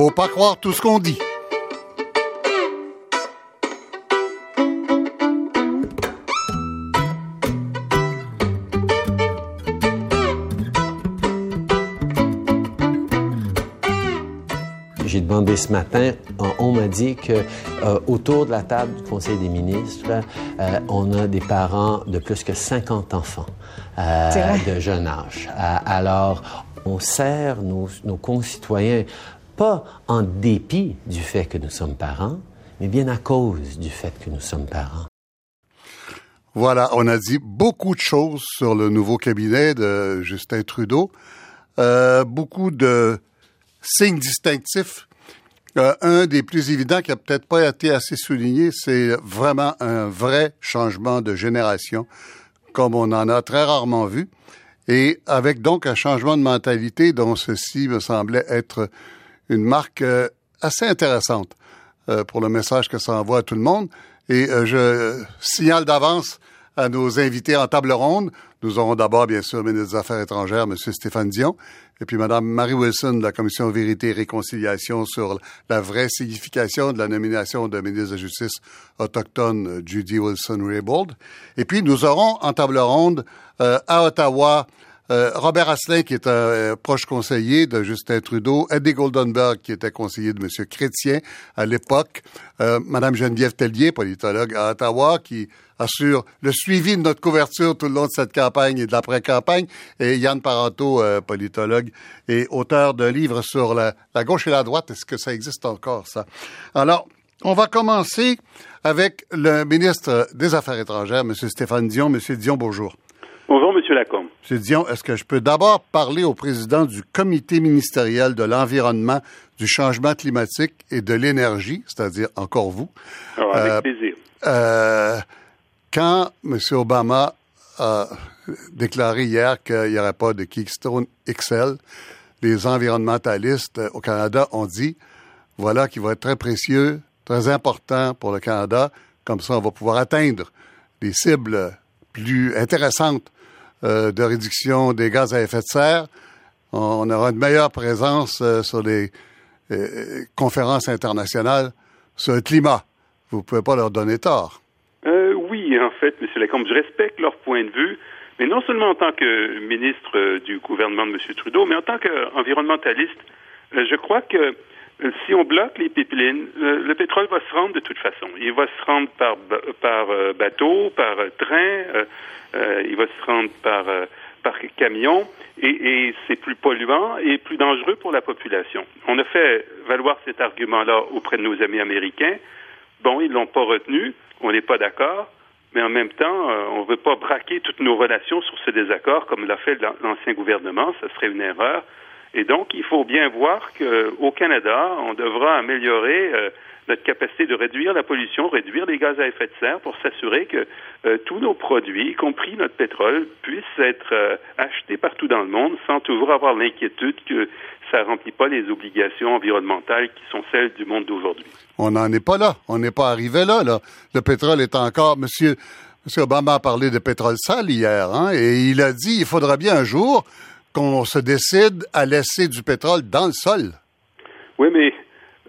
Faut pas croire tout ce qu'on dit. J'ai demandé ce matin, on m'a dit que euh, autour de la table du Conseil des ministres, euh, on a des parents de plus que 50 enfants euh, de jeune âge. alors, on sert nos, nos concitoyens pas en dépit du fait que nous sommes parents, mais bien à cause du fait que nous sommes parents. Voilà, on a dit beaucoup de choses sur le nouveau cabinet de Justin Trudeau. Euh, beaucoup de signes distinctifs. Euh, un des plus évidents qui a peut-être pas été assez souligné, c'est vraiment un vrai changement de génération, comme on en a très rarement vu, et avec donc un changement de mentalité dont ceci me semblait être une marque euh, assez intéressante euh, pour le message que ça envoie à tout le monde. Et je signale d'avance à nos invités en table ronde. Nous aurons d'abord, bien sûr, le ministre des Affaires étrangères, M. Stéphane Dion, et puis Mme Marie Wilson de la Commission Vérité et Réconciliation sur la vraie signification de la nomination de ministre de Justice autochtone euh, Judy Wilson-Raybould. Et puis nous aurons en table ronde euh, à Ottawa euh, Robert Asselin, qui est un euh, proche conseiller de Justin Trudeau, Eddie Goldenberg, qui était conseiller de M. Chrétien à l'époque, euh, Mme Geneviève Tellier, politologue à Ottawa, qui assure le suivi de notre couverture tout le long de cette campagne et de l'après-campagne, et Yann Parenteau, politologue et auteur de livres sur la, gauche et la droite. Est-ce que ça existe encore, ça? Alors, on va commencer avec le ministre des Affaires étrangères, M. Stéphane Dion. M. Dion, bonjour. Bonjour, M. Lacombe. M. Dion, est-ce que je peux d'abord parler au président du comité ministériel de l'environnement, du changement climatique et de l'énergie, c'est-à-dire encore vous? Alors, avec euh, plaisir. Euh, quand M. Obama a déclaré hier qu'il n'y aurait pas de Keystone XL, les environnementalistes au Canada ont dit, voilà qui va être très précieux, très important pour le Canada, comme ça on va pouvoir atteindre des cibles plus intéressantes euh, de réduction des gaz à effet de serre. On, aura une meilleure présence euh, sur les euh, conférences internationales sur le climat. Vous ne pouvez pas leur donner tort. oui, en fait, M. Lacombe, je respecte leur point de vue, mais non seulement en tant que ministre du gouvernement de M. Trudeau, mais en tant qu'environnementaliste, je crois que si on bloque les pipelines, le, pétrole va se rendre de toute façon. Il va se rendre par, par bateau, par train, euh, il va se rendre par, euh, par camion et, c'est plus polluant et plus dangereux pour la population. On a fait valoir cet argument-là auprès de nos amis américains. Bon, ils l'ont pas retenu, on n'est pas d'accord, mais en même temps, euh, on ne veut pas braquer toutes nos relations sur ce désaccord comme l'a fait l'ancien gouvernement, ce serait une erreur. Et donc, il faut bien voir qu'au Canada, on devra améliorer notre capacité de réduire la pollution, réduire les gaz à effet de serre pour s'assurer que euh, tous nos produits, y compris notre pétrole, puissent être euh, achetés partout dans le monde sans toujours avoir l'inquiétude que ça ne remplit pas les obligations environnementales qui sont celles du monde d'aujourd'hui. On n'en est pas là. On n'est pas arrivé là. Le pétrole est encore, monsieur, monsieur Obama a parlé de pétrole sale hier, hein, et il a dit il faudra bien un jour qu'on se décide à laisser du pétrole dans le sol. Oui, mais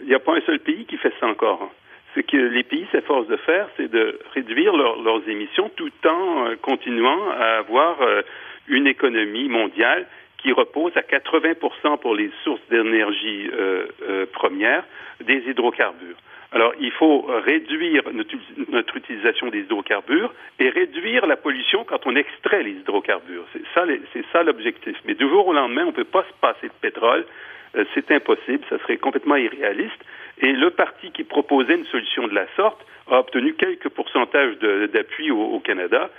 il n'y a pas un seul pays qui fait ça encore. Ce que les pays s'efforcent de faire, c'est de réduire leurs émissions tout en euh, continuant à avoir euh, une économie mondiale qui repose à 80 pour les sources d'énergie euh, premières des hydrocarbures. Alors, il faut réduire notre, utilisation des hydrocarbures et réduire la pollution quand on extrait les hydrocarbures. C'est ça, c'est ça l'objectif. Mais du jour au lendemain, on ne peut pas se passer de pétrole euh, c'est impossible, ça serait complètement irréaliste. Et le parti qui proposait une solution de la sorte a obtenu quelques pourcentages d'appui au, Canada.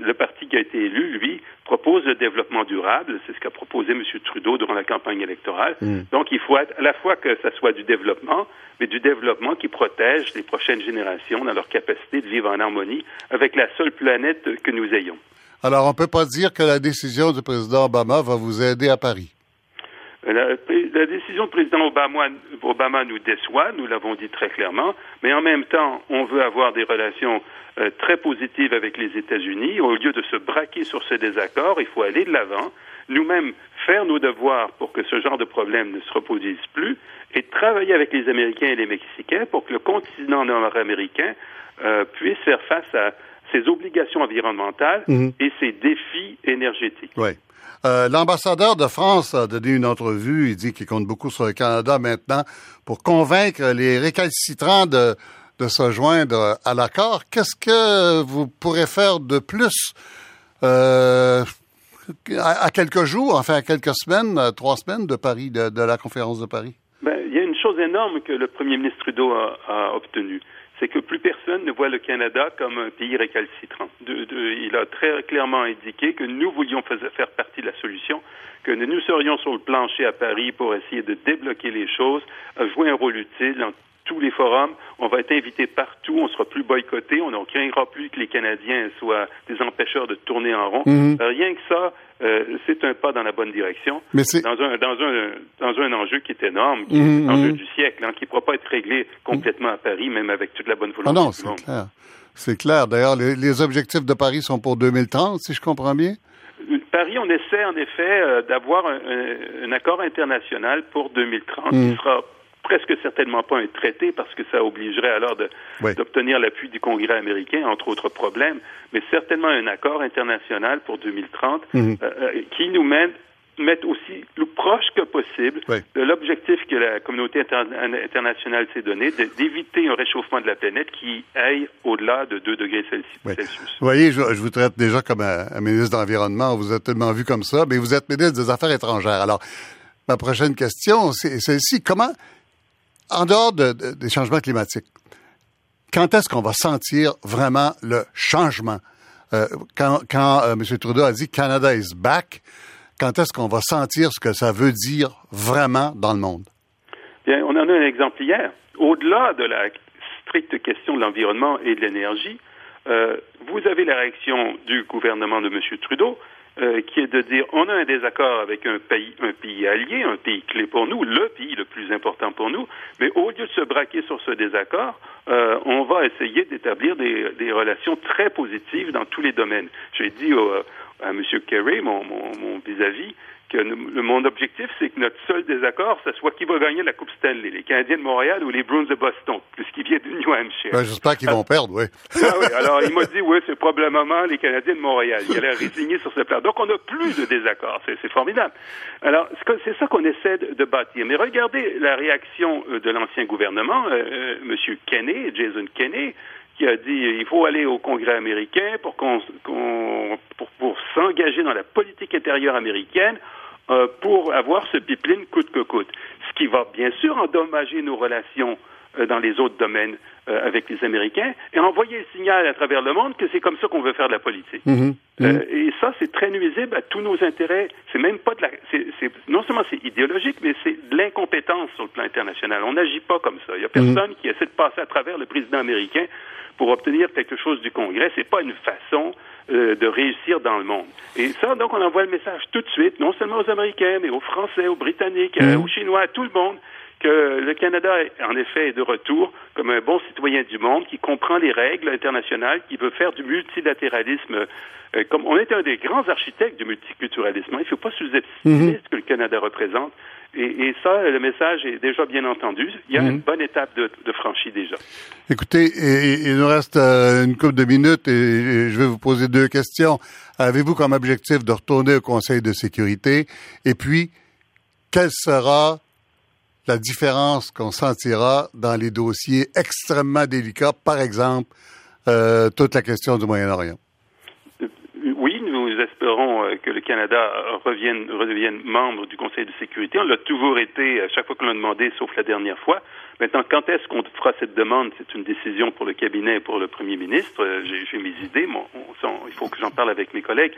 Le parti qui a été élu, lui, propose le développement durable. C'est ce qu'a proposé M. Trudeau durant la campagne électorale. Mm. Donc, il faut à la fois que ça soit du développement, mais du développement qui protège les prochaines générations dans leur capacité de vivre en harmonie avec la seule planète que nous ayons. Alors, on ne peut pas dire que la décision du président Obama va vous aider à Paris. La, décision du président Obama, Obama nous déçoit, nous l'avons dit très clairement, mais en même temps, on veut avoir des relations euh, très positives avec les États-Unis. Au lieu de se braquer sur ce désaccord, il faut aller de l'avant nous-mêmes faire nos devoirs pour que ce genre de problème ne se reproduise plus et travailler avec les Américains et les Mexicains pour que le continent nord-américain euh, puisse faire face à ses obligations environnementales mhm. et ses défis énergétiques. Euh, l'ambassadeur de France a donné une entrevue. Il dit qu'il compte beaucoup sur le Canada maintenant pour convaincre les récalcitrants de, de se joindre à l'accord. Qu'est-ce que vous pourrez faire de plus euh, à, quelques jours, enfin à quelques semaines, trois semaines de Paris, de, la conférence de Paris? Ben, il y a une chose énorme que le premier ministre Trudeau a, a obtenue c'est que plus personne ne voit le Canada comme un pays récalcitrant. il a très clairement indiqué que nous voulions faire partie de la solution, que nous serions sur le plancher à Paris pour essayer de débloquer les choses, jouer un rôle utile tous les forums. On va être invité partout. On sera plus boycotté. On ne craindra plus que les Canadiens soient des empêcheurs de tourner en rond. Mhm. Rien que ça, euh, c'est un pas dans la bonne direction. Mais c'est dans un dans un dans un enjeu qui est énorme, qui est mhm, l'enjeu mhm. du siècle, hein, qui ne pourra pas être réglé complètement à Paris, même avec toute la bonne volonté. Ah non, c'est clair. C'est clair. D'ailleurs, les, objectifs de Paris sont pour 2030, si je comprends bien. Paris, on essaie en effet euh, d'avoir un, un, accord international pour 2030 qui sera presque certainement pas un traité parce que ça obligerait alors d'obtenir l'appui du Congrès américain, entre autres problèmes, mais certainement un accord international pour 2030 mhm. euh, euh, qui nous mène mettre aussi le proche que possible de l'objectif que la communauté internationale s'est donné, d'éviter un réchauffement de la planète qui aille au-delà de 2 degrés Celsius. Vous voyez, je, vous traite déjà comme un, ministre de l'Environnement, vous êtes tellement vu comme ça, mais vous êtes ministre des Affaires étrangères. Alors, ma prochaine question, c'est celle-ci. Comment, en dehors des changements climatiques, quand est-ce qu'on va sentir vraiment le changement? Euh, quand quand euh, M. Trudeau a dit Canada is back, quand est-ce qu'on va sentir ce que ça veut dire vraiment dans le monde? Bien, on en a un exemple hier. Au-delà de la stricte question de l'environnement et de l'énergie, euh, vous avez la réaction du gouvernement de M. Trudeau euh, qui est de dire on a un désaccord avec un pays, un pays allié, un pays clé pour nous, le pays le plus important pour nous, mais au lieu de se braquer sur ce désaccord, euh, on va essayer d'établir des, relations très positives dans tous les domaines. J'ai dit au, à M. Kerry, mon vis-à-vis, que le, mon objectif, c'est que notre seul désaccord, ce soit qui va gagner la Coupe Stanley, les Canadiens de Montréal ou les Bruins de Boston, puisqu'ils viennent du New Hampshire. Ben, J'espère qu'ils vont perdre, oui. ah, oui. Alors, il m'a dit, oui, c'est probablement les Canadiens de Montréal. Il allait résigner sur ce plan. Donc, on n'a plus de désaccord. C'est formidable. Alors, c'est ça qu'on essaie de, bâtir. Mais regardez la réaction euh, de l'ancien gouvernement, euh, euh M. Kenney, Jason Kenney, qui a dit il faut aller au Congrès américain pour qu'on pour, pour s'engager dans la politique intérieure américaine euh, pour avoir ce pipeline coûte que coûte. Ce qui va bien sûr endommager nos relations euh, dans les autres domaines euh, avec les Américains et envoyer le signal à travers le monde que c'est comme ça qu'on veut faire de la politique. Mhm. Mhm. et ça, c'est très nuisible à tous nos intérêts. C'est même pas de la. non seulement c'est idéologique, mais c'est de l'incompétence sur le plan international. On n'agit pas comme ça. Il n'y a mhm. personne qui essaie de passer à travers le président américain pour obtenir quelque chose du Congrès. C'est pas une façon euh, de réussir dans le monde. Et ça, donc, on envoie le message tout de suite, non seulement aux Américains, mais aux Français, aux Britanniques, euh, mhm. aux Chinois, à tout le monde, que le Canada, en effet, est de retour comme un bon citoyen du monde qui comprend les règles internationales, qui veut faire du multilatéralisme. Euh, comme on est un des grands architectes du multiculturalisme, il ne faut pas sous-estimer mhm. ce que le Canada représente. Et, ça, le message est déjà bien entendu. Il y a une mhm. bonne étape de, de franchie déjà. Écoutez, il nous reste euh, une couple de minutes et je vais vous poser deux questions. Avez-vous comme objectif de retourner au Conseil de sécurité? Et puis, quelle sera la différence qu'on sentira dans les dossiers extrêmement délicats, par exemple, euh, toute la question du Moyen-Orient? Que le Canada revienne, redevienne membre du Conseil de sécurité. On l'a toujours été à chaque fois qu'on l'a demandé, sauf la dernière fois. Maintenant, quand est-ce qu'on fera cette demande? C'est une décision pour le cabinet et pour le Premier ministre. Euh, j'ai mes idées. il faut que j'en parle avec mes collègues.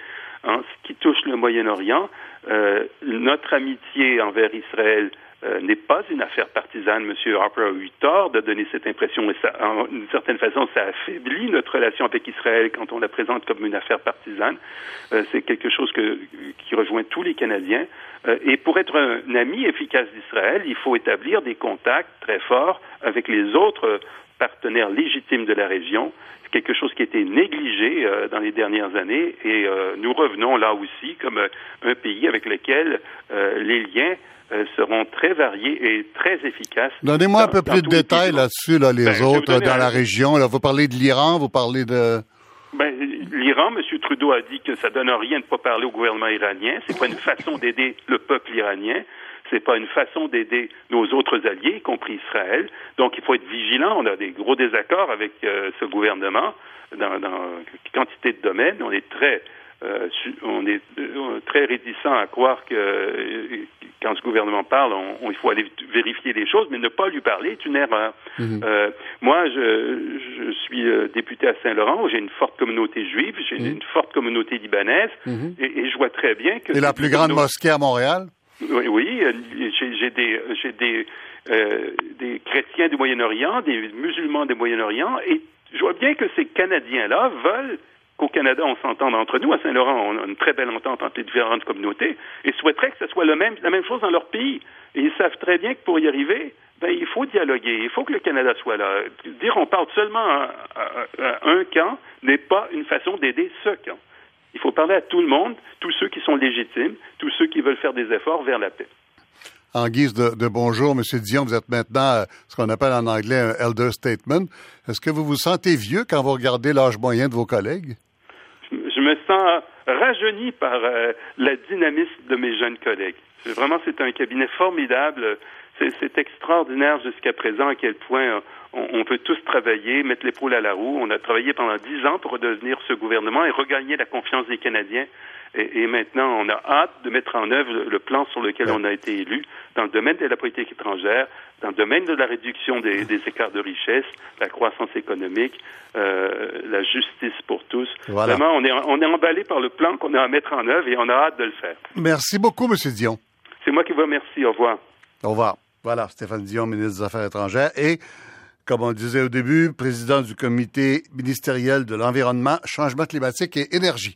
En ce qui touche le Moyen-Orient, euh, notre amitié envers Israël euh, n'est pas une affaire partisane. Monsieur Harper a eu tort de donner cette impression et ça, en une certaine façon, ça affaiblit notre relation avec Israël quand on la présente comme une affaire partisane. Euh, c'est quelque chose qui rejoint tous les Canadiens. Euh, et pour être un ami efficace d'Israël, il faut établir des contacts très forts avec les autres partenaire légitime de la région. C'est quelque chose qui a été négligé dans les dernières années et nous revenons là aussi comme un pays avec lequel les liens seront très variés et très efficaces. Donnez-moi un peu plus de détails là-dessus, là, les ben, autres dans la région. Là, vous parlez de l'Iran, vous parlez de... Ben, L'Iran, M. Trudeau a dit que ça donne rien de ne pas parler au gouvernement iranien. C'est pas une façon d'aider le peuple iranien c'est pas une façon d'aider nos autres alliés, y compris Israël. Donc, il faut être vigilant. On a des gros désaccords avec euh, ce gouvernement dans, dans quantité de domaines. On est très euh, on est euh, très réticent à croire que quand ce gouvernement parle, on, il faut aller vérifier les choses, mais ne pas lui parler est une erreur. Mhm. moi, je, je suis député à Saint-Laurent, j'ai une forte communauté juive, j'ai mhm. une forte communauté libanaise, mhm. et, et, je vois très bien que... C'est la plus grande mosquée à Montréal? Oui, oui euh, j'ai des, j'ai des, euh, des chrétiens du Moyen-Orient, des musulmans du Moyen-Orient, et je vois bien que ces Canadiens-là veulent qu'au Canada, on s'entende entre nous. À Saint-Laurent, on a une très belle entente entre les différentes communautés et souhaiteraient que ce soit la même chose dans leur pays. Et ils savent très bien que pour y arriver, ben, il faut dialoguer, il faut que le Canada soit là. Dire on parle seulement à un camp n'est pas une façon d'aider ce camp. Il faut parler à tout le monde, tous ceux qui sont légitimes, tous ceux qui veulent faire des efforts vers la paix. En guise de, bonjour, M. Dion, vous êtes maintenant euh, ce qu'on appelle en anglais un elder statement. Est-ce que vous vous sentez vieux quand vous regardez l'âge moyen de vos collègues? Je, me sens rajeuni par euh, la dynamisme de mes jeunes collègues. Vraiment, c'est un cabinet formidable. C'est extraordinaire jusqu'à présent à quel point on, peut tous travailler, mettre l'épaule à la roue. On a travaillé pendant dix ans pour redevenir ce gouvernement et regagner la confiance des Canadiens. Et, maintenant, on a hâte de mettre en œuvre le, plan sur lequel on a été élu dans le domaine de la politique étrangère, dans le domaine de la réduction des, écarts de richesse, la croissance économique, euh, la justice pour tous. Vraiment, on est, on est emballé par le plan qu'on a à mettre en œuvre et on a hâte de le faire. Merci beaucoup, M. Dion. C'est moi qui vous remercie. Au revoir. Au revoir. Voilà, Stéphane Dion, ministre des Affaires étrangères. Et comme on disait au début, président du comité ministériel de l'environnement, changement climatique et énergie.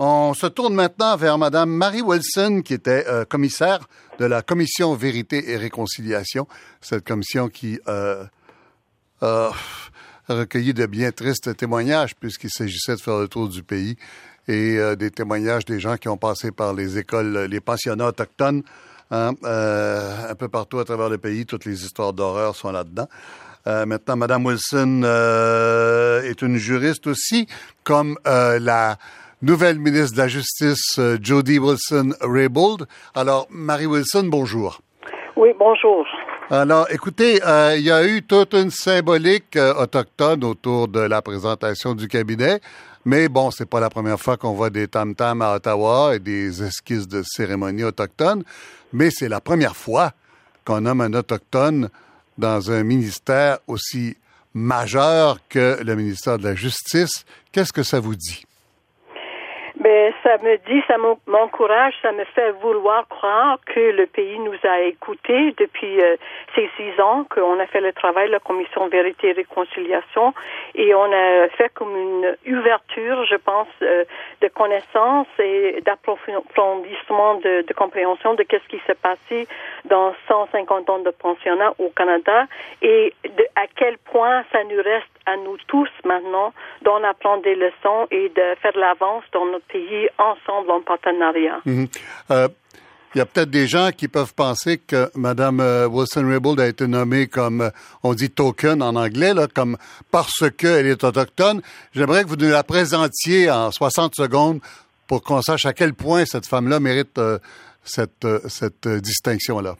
On se tourne maintenant vers Madame Marie Wilson, qui était euh, commissaire de la commission Vérité et Réconciliation, cette commission qui euh, a recueilli de bien tristes témoignages puisqu'il s'agissait de faire le tour du pays et euh, des témoignages des gens qui ont passé par les écoles, les pensionnats autochtones, hein, un peu partout à travers le pays. Toutes les histoires d'horreur sont là-dedans. Euh, maintenant, Madame Wilson euh, est une juriste aussi, comme euh, la nouvelle ministre de la Justice, Jody Wilson-Raybould. Alors, Marie Wilson, bonjour. Oui, bonjour. Alors, écoutez, il y a eu toute une symbolique autochtone autour de la présentation du cabinet. Mais bon, c'est pas la première fois qu'on voit des tam-tams à Ottawa et des esquisses de cérémonies autochtones, mais c'est la première fois qu'on nomme un autochtone dans un ministère aussi majeur que le ministère de la Justice. Qu'est-ce que ça vous dit? Ben, ça me dit, ça m'encourage, ça me fait vouloir croire que le pays nous a écoutés depuis euh, ces six ans, qu'on a fait le travail, la commission vérité et réconciliation, et on a fait comme une ouverture, je pense, euh, de connaissances et d'approfondissement de, de, compréhension de qu'est-ce qui s'est passé dans 150 ans de pensionnat au Canada et de, à quel point ça nous reste à nous tous maintenant d'en apprendre des leçons et de faire l'avance dans notre pays ensemble en partenariat. Mhm. Euh, il y a peut-être des gens qui peuvent penser que Mme euh, Wilson-Raybould a été nommée comme, euh, on dit token en anglais, là, comme parce qu'elle est autochtone. J'aimerais que vous nous la présentiez en 60 secondes pour qu'on sache à quel point cette femme-là mérite cette, cette distinction-là.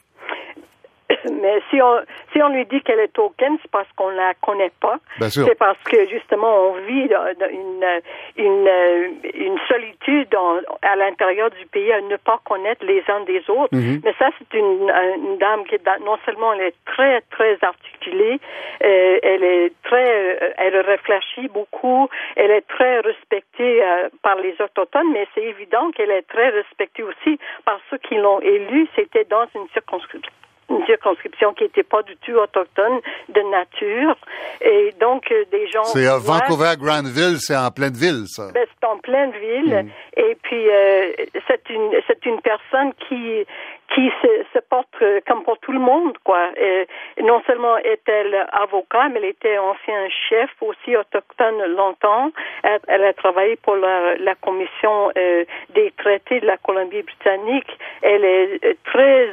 Si on, si on lui dit qu'elle est token, c'est parce qu'on la connaît pas. C'est parce que justement on vit une une, une solitude à l'intérieur du pays à ne pas connaître les uns des autres. Mhm. Mais ça c'est une, une, dame qui non seulement elle est très très articulée, euh, elle est très euh, elle réfléchit beaucoup, elle est très respectée euh, par les autochtones, mais c'est évident qu'elle est très respectée aussi par ceux qui l'ont élue. C'était dans une circonscription une circonscription qui n'était pas du tout autochtone de nature. Et donc, euh, des gens... C'est à Vancouver-Granville, c'est en pleine ville, ça. Ben, c'est en pleine ville. Mm. Et puis, euh, c'est une, c'est une personne qui, qui se, se porte euh, comme pour tout le monde, quoi. Et non seulement est-elle avocat, mais elle était ancien chef aussi autochtone longtemps. Elle, a travaillé pour la, la commission euh, des traités de la Colombie-Britannique. Elle est euh, très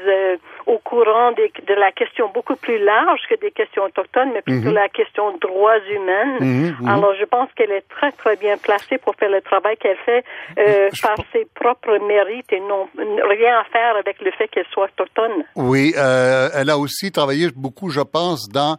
au courant de la question beaucoup plus large que des questions autochtones, mais plutôt mhm. la question droits humains. Mhm, mhm. Alors, je pense qu'elle est très, très bien placée pour faire le travail qu'elle fait par ses propres mérites et non rien à faire avec le fait qu'elle soit autochtone. Oui, euh, elle a aussi travaillé beaucoup, je pense, dans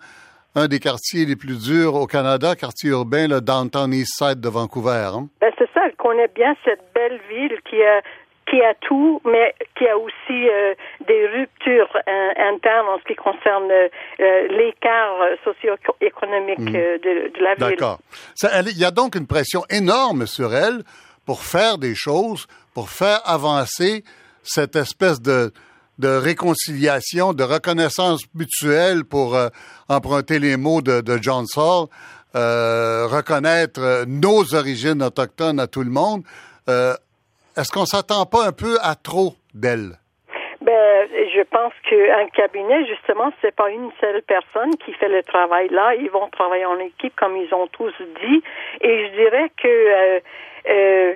un des quartiers les plus durs au Canada, quartier urbain, le Downtown East Side de Vancouver. Hein. Ben, c'est ça, elle connaît bien cette belle ville qui a qui a tout, mais qui a aussi euh, des ruptures euh, internes en ce qui concerne l'écart socio-économique hmm. de, de, la ville. D'accord. Il y a donc une pression énorme sur elle pour faire des choses, pour faire avancer cette espèce de, de réconciliation, de reconnaissance mutuelle, pour euh, emprunter les mots de, de John Saul, euh, reconnaître nos origines autochtones à tout le monde. Euh, Est-ce qu'on s'attend pas un peu à trop d'elle? Ben, je pense qu'un cabinet, justement, c'est pas une seule personne qui fait le travail là. Ils vont travailler en équipe, comme ils ont tous dit. Et je dirais que euh, euh,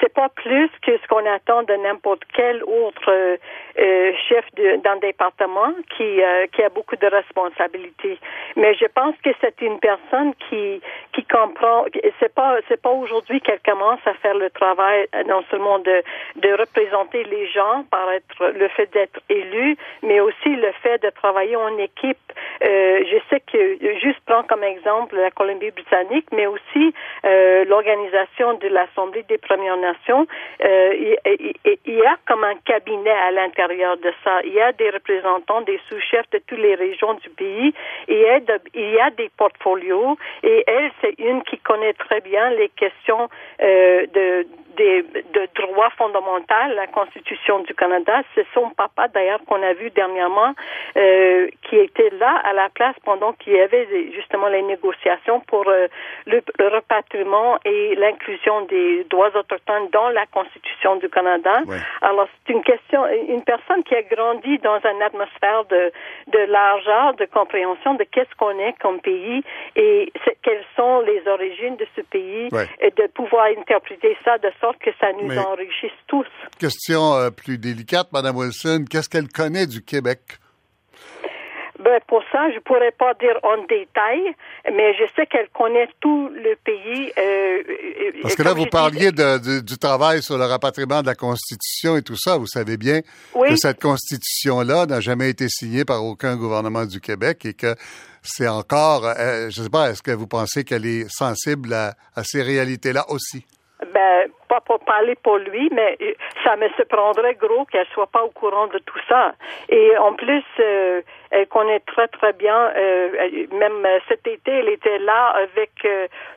c'est pas plus que ce qu'on attend de n'importe quel autre euh, chef d'un département qui euh, qui a beaucoup de responsabilités. Mais je pense que c'est une personne qui qui comprend. C'est pas c'est pas aujourd'hui qu'elle commence à faire le travail non seulement de de représenter les gens par être le fait d'être élu, mais aussi le fait de travailler en équipe. Euh, je sais que juste prends comme exemple la Colombie-Britannique, mais aussi l'organisation de la l'Assemblée des Premières Nations, euh, il, y a comme un cabinet à l'intérieur de ça. Il y a des représentants, des sous-chefs de toutes les régions du pays. Et il y a des portfolios. Et elle, c'est une qui connaît très bien les questions euh, de de droits fondamentaux, la Constitution du Canada. C'est son papa, d'ailleurs, qu'on a vu dernièrement, euh, qui était là à la place pendant qu'il y avait justement les négociations pour euh, le, repatriement et l'inclusion des droits autochtones dans la Constitution du Canada. Alors, c'est une question, une personne qui a grandi dans une atmosphère de, de largeur, de compréhension de qu'est-ce qu'on est comme pays et quelles sont les origines de ce pays et de pouvoir interpréter ça de sorte que ça nous enrichisse tous. Question euh, plus délicate, Madame Wilson, qu'est-ce qu'elle connaît du Québec? Ben, pour ça, je pourrais pas dire en détail, mais je sais qu'elle connaît tout le pays. Euh, euh, Parce que là, vous parliez du, travail sur le rapatriement de la Constitution et tout ça. Vous savez bien que cette Constitution-là n'a jamais été signée par aucun gouvernement du Québec et que c'est encore, je ne sais pas, est-ce que vous pensez qu'elle est sensible à ces réalités-là aussi? Ben, pas pour parler pour lui, mais euh, ça me surprendrait gros qu'elle soit pas au courant de tout ça. Et en plus, euh, elle connaît très très bien. Euh, même cet été, elle était là avec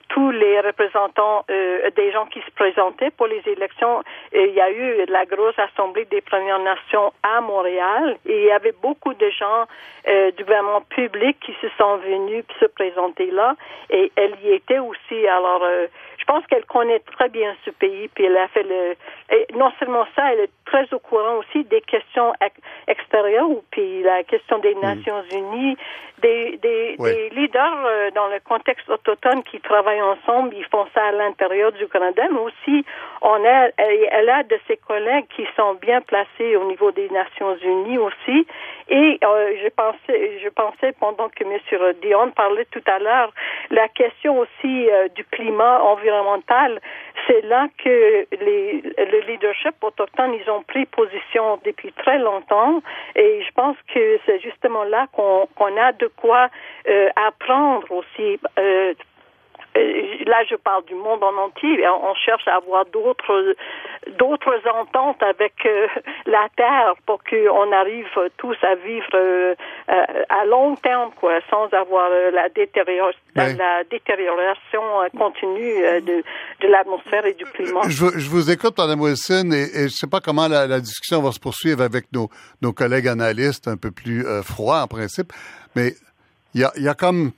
tous les représentants des gens qui se présentaient pour les élections. Il y a eu la grosse assemblée des Premières Nations à Montréal et il y avait beaucoup de gens du gouvernement public qui se sont venus se présenter là. Et elle y était aussi. Alors pense qu'elle connaît très bien ce pays, puis elle a fait le. Et non seulement ça, elle est très au courant aussi des questions extérieures, puis la question des mm. Nations Unies, des, des, des leaders euh, dans le contexte autochtone qui travaillent ensemble, ils font ça à l'intérieur du Canada, mais aussi on a, elle, a de ses collègues qui sont bien placés au niveau des Nations Unies aussi. Et euh, je pensais, je pensais pendant que M. Dion parlait tout à l'heure, la question aussi euh, du climat environnemental, c'est là que les, le leadership autochtone, ils ont pris position depuis très longtemps. Et je pense que c'est justement là qu'on a de quoi euh, apprendre aussi euh, là je parle du monde en entier, on cherche à avoir d'autres d'autres ententes avec euh, la terre pour qu'on arrive tous à vivre euh, à long terme quoi, sans avoir la, détérioration, la détérioration continue de, de l'atmosphère et du climat. Je, je, vous écoute, Mme Wilson, et, et je sais pas comment la, la, discussion va se poursuivre avec nos, nos collègues analystes un peu plus froids en principe, mais il y a, y a comme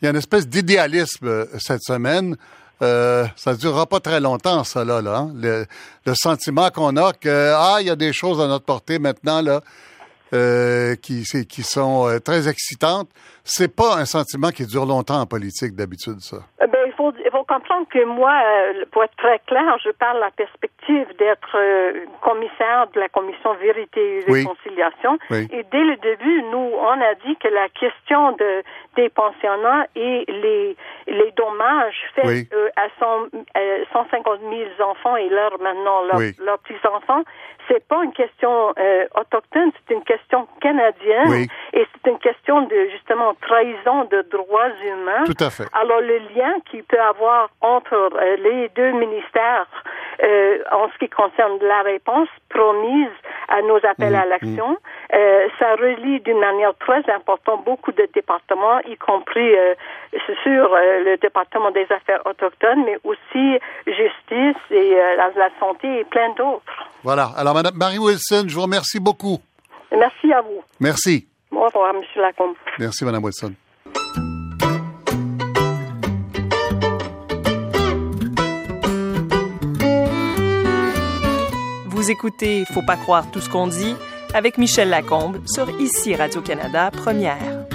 il y a une espèce d'idéalisme euh, cette semaine euh, ça ne durera pas très longtemps, ça, là. hein. le, sentiment qu'on a que, ah, il y a des choses à notre portée maintenant, là, euh, qui, qui sont euh, très excitantes. C'est pas un sentiment qui dure longtemps en politique, d'habitude, ça. Eh ben, comprendre que moi, euh, pour être très clair, je parle la perspective d'être euh, commissaire de la commission vérité et réconciliation. Et dès le début, nous, on a dit que la question de des pensionnats et les les dommages faits à 150 000 enfants et leurs maintenant leurs, leurs petits enfants, c'est pas une question autochtone, c'est une question canadienne et c'est une question de justement trahison de droits humains. Tout à fait. Alors le lien qui peut avoir entre euh, les deux ministères euh, en ce qui concerne la réponse promise à nos appels mmh, à l'action, mmh. euh, ça relie d'une manière très importante beaucoup de départements, y compris sur le département des affaires autochtones, mais aussi justice et la, la santé et plein d'autres. Voilà. Alors, Madame Marie Wilson, je vous remercie beaucoup. Merci à vous. Merci. Au revoir, M. Lacombe. Merci, Mme Wilson. Vous écoutez Faut pas croire tout ce qu'on dit avec Michel Lacombe sur Ici Radio-Canada Première.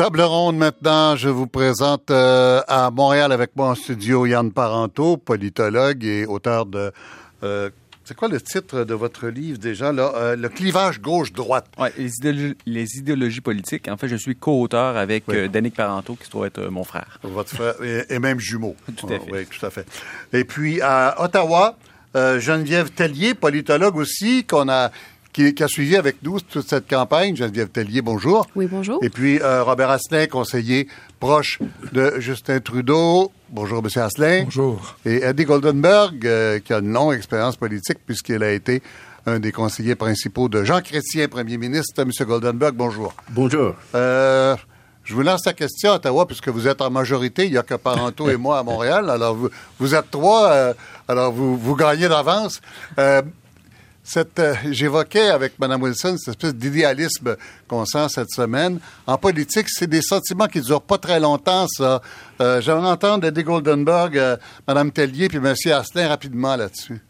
Table ronde maintenant, je vous présente euh, à Montréal avec moi en studio Yann Parenteau, politologue et auteur de euh, c'est quoi le titre de votre livre déjà, là? Euh, le clivage gauche-droite. Oui, les, idéologies, politiques. En fait, je suis co-auteur avec oui. Euh, Parenteau, qui doit être euh, mon frère. Votre frère, et, même jumeau. tout à fait. oui, tout à fait. Et puis, à Ottawa, Geneviève Tellier, politologue aussi, qu'on a qui, a suivi avec nous toute cette campagne. Geneviève Tellier, bonjour. Oui, bonjour. Et puis Robert Asselin, conseiller proche de Justin Trudeau, Bonjour, M. Asselin. Bonjour. Et Eddie Goldenberg, euh, qui a une longue expérience politique puisqu'il a été un des conseillers principaux de Jean Chrétien, premier ministre. M. Goldenberg, bonjour. Bonjour. Euh, je vous lance la question à Ottawa, puisque vous êtes en majorité. Il n'y a que Parenteau et moi à Montréal. Alors, vous, vous êtes trois. Euh, alors, vous, vous gagnez d'avance. Euh, euh, j'évoquais avec Mme Wilson cette espèce d'idéalisme qu'on sent cette semaine. En politique, c'est des sentiments qui ne durent pas très longtemps, ça. Euh, J'aimerais entendre Eddie Goldenberg, euh, Mme Tellier puis M. Asselin rapidement là-dessus.